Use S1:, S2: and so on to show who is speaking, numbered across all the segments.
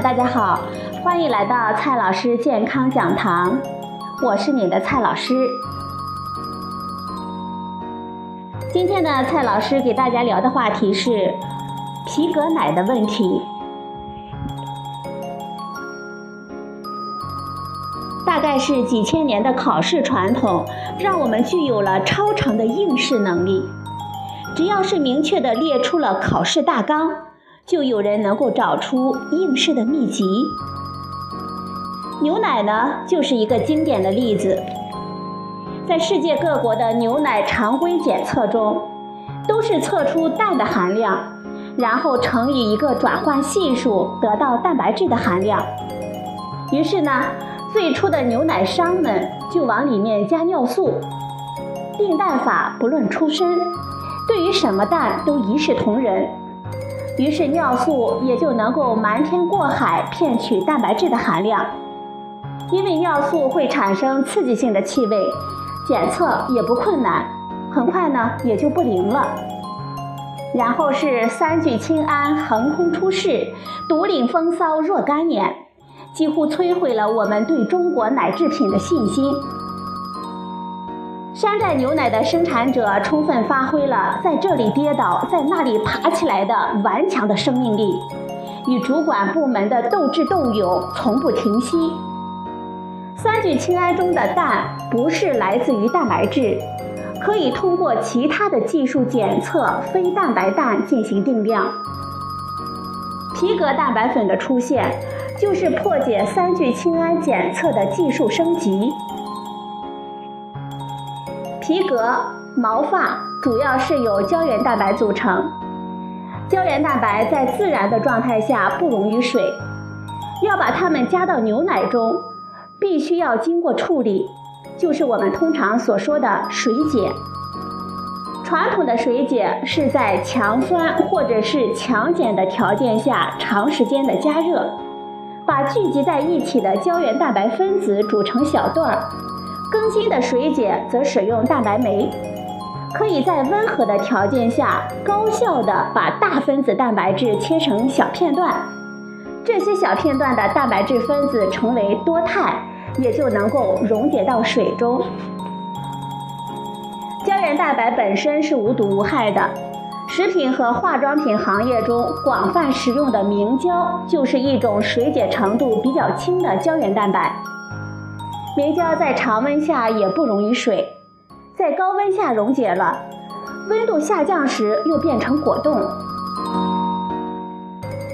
S1: 大家好，欢迎来到蔡老师健康讲堂，我是你的蔡老师。今天呢，蔡老师给大家聊的话题是皮革奶的问题。大概是几千年的考试传统，让我们具有了超常的应试能力。只要是明确的列出了考试大纲，就有人能够找出应试的秘籍。牛奶呢，就是一个经典的例子。在世界各国的牛奶常规检测中，都是测出氮的含量，然后乘以一个转换系数，得到蛋白质的含量。于是呢，最初的牛奶商们就往里面加尿素。定氮法不论出身，对于什么氮都一视同仁。于是尿素也就能够瞒天过海骗取蛋白质的含量。因为尿素会产生刺激性的气味。检测也不困难，很快呢也就不灵了。然后是三聚氰胺横空出世，独领风骚若干年，几乎摧毁了我们对中国奶制品的信心。山寨牛奶的生产者充分发挥了在这里跌倒，在那里爬起来的顽强的生命力，与主管部门的斗智斗勇从不停息。三聚氰胺中的氮不是来自于蛋白质，可以通过其他的技术检测非蛋白氮进行定量。皮革蛋白粉的出现，就是破解三聚氰胺检测的技术升级。皮革、毛发主要是由胶原蛋白组成，胶原蛋白在自然的状态下不溶于水，要把它们加到牛奶中。必须要经过处理，就是我们通常所说的水解。传统的水解是在强酸或者是强碱的条件下长时间的加热，把聚集在一起的胶原蛋白分子煮成小段儿。更新的水解则使用蛋白酶，可以在温和的条件下高效的把大分子蛋白质切成小片段。这些小片段的蛋白质分子成为多肽。也就能够溶解到水中。胶原蛋白本身是无毒无害的，食品和化妆品行业中广泛使用的明胶就是一种水解程度比较轻的胶原蛋白。明胶在常温下也不溶于水，在高温下溶解了，温度下降时又变成果冻。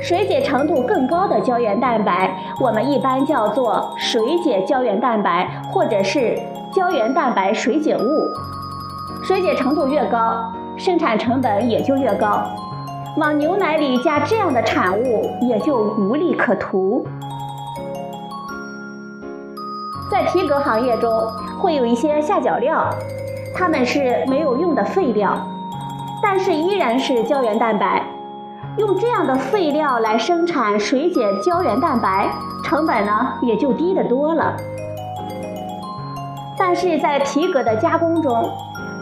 S1: 水解程度更高的胶原蛋白，我们一般叫做水解胶原蛋白，或者是胶原蛋白水解物。水解程度越高，生产成本也就越高。往牛奶里加这样的产物，也就无利可图。在皮革行业中，会有一些下脚料，它们是没有用的废料，但是依然是胶原蛋白。用这样的废料来生产水解胶原蛋白，成本呢也就低得多了。但是在皮革的加工中，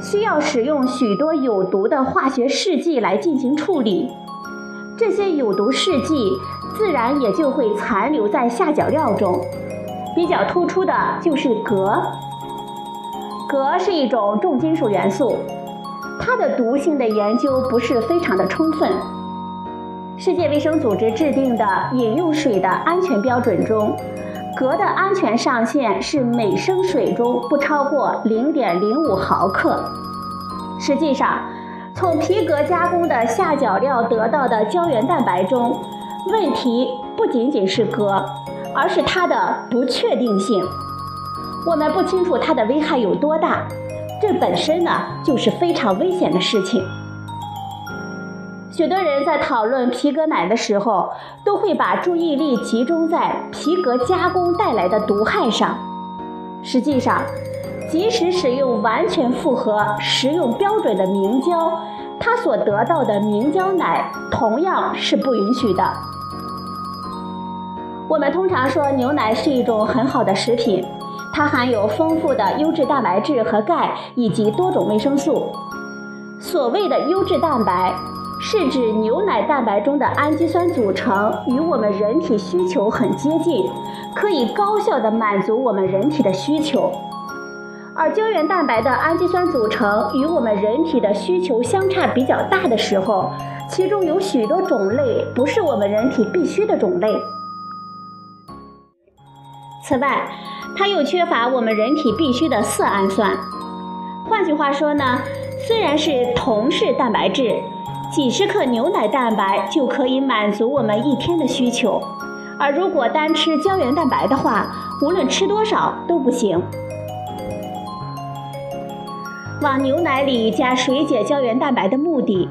S1: 需要使用许多有毒的化学试剂来进行处理，这些有毒试剂自然也就会残留在下脚料中。比较突出的就是镉，镉是一种重金属元素，它的毒性的研究不是非常的充分。世界卫生组织制定的饮用水的安全标准中，镉的安全上限是每升水中不超过零点零五毫克。实际上，从皮革加工的下脚料得到的胶原蛋白中，问题不仅仅是镉，而是它的不确定性。我们不清楚它的危害有多大，这本身呢就是非常危险的事情。许多人在讨论皮革奶的时候，都会把注意力集中在皮革加工带来的毒害上。实际上，即使使用完全符合食用标准的明胶，它所得到的明胶奶同样是不允许的。我们通常说牛奶是一种很好的食品，它含有丰富的优质蛋白质和钙以及多种维生素。所谓的优质蛋白。是指牛奶蛋白中的氨基酸组成与我们人体需求很接近，可以高效的满足我们人体的需求。而胶原蛋白的氨基酸组成与我们人体的需求相差比较大的时候，其中有许多种类不是我们人体必需的种类。此外，它又缺乏我们人体必需的色氨酸。换句话说呢，虽然是同是蛋白质，几十克牛奶蛋白就可以满足我们一天的需求，而如果单吃胶原蛋白的话，无论吃多少都不行。往牛奶里加水解胶原蛋白的目的，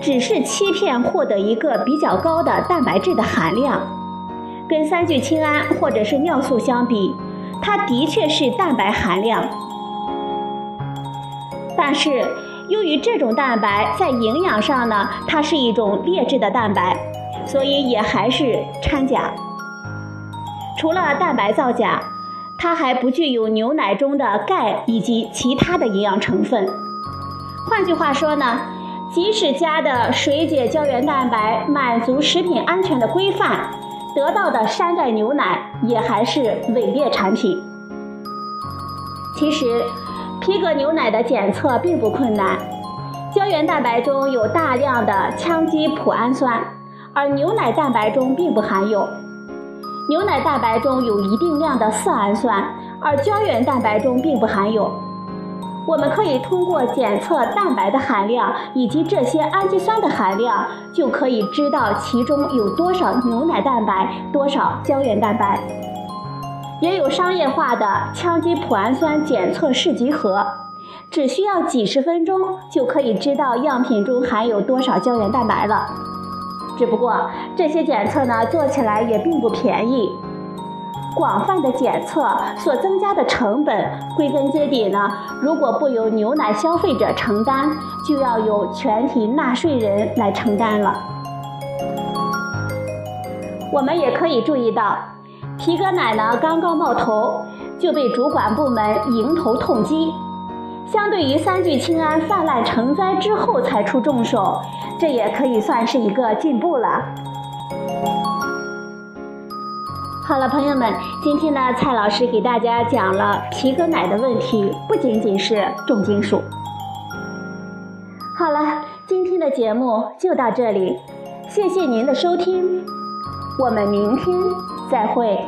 S1: 只是欺骗获得一个比较高的蛋白质的含量。跟三聚氰胺或者是尿素相比，它的确是蛋白含量。但是由于这种蛋白在营养上呢，它是一种劣质的蛋白，所以也还是掺假。除了蛋白造假。它还不具有牛奶中的钙以及其他的营养成分。换句话说呢，即使加的水解胶原蛋白满足食品安全的规范，得到的山寨牛奶也还是伪劣产品。其实，皮革牛奶的检测并不困难，胶原蛋白中有大量的羟基脯氨酸，而牛奶蛋白中并不含有。牛奶蛋白中有一定量的色氨酸，而胶原蛋白中并不含有。我们可以通过检测蛋白的含量以及这些氨基酸的含量，就可以知道其中有多少牛奶蛋白，多少胶原蛋白。也有商业化的羟基脯氨酸检测试剂盒，只需要几十分钟就可以知道样品中含有多少胶原蛋白了。只不过这些检测呢，做起来也并不便宜。广泛的检测所增加的成本，归根结底呢，如果不由牛奶消费者承担，就要由全体纳税人来承担了。我们也可以注意到，皮革奶呢刚刚冒头，就被主管部门迎头痛击。相对于三聚氰胺泛滥成灾之后才出重手，这也可以算是一个进步了。好了，朋友们，今天呢，蔡老师给大家讲了皮革奶的问题，不仅仅是重金属。好了，今天的节目就到这里，谢谢您的收听，我们明天再会。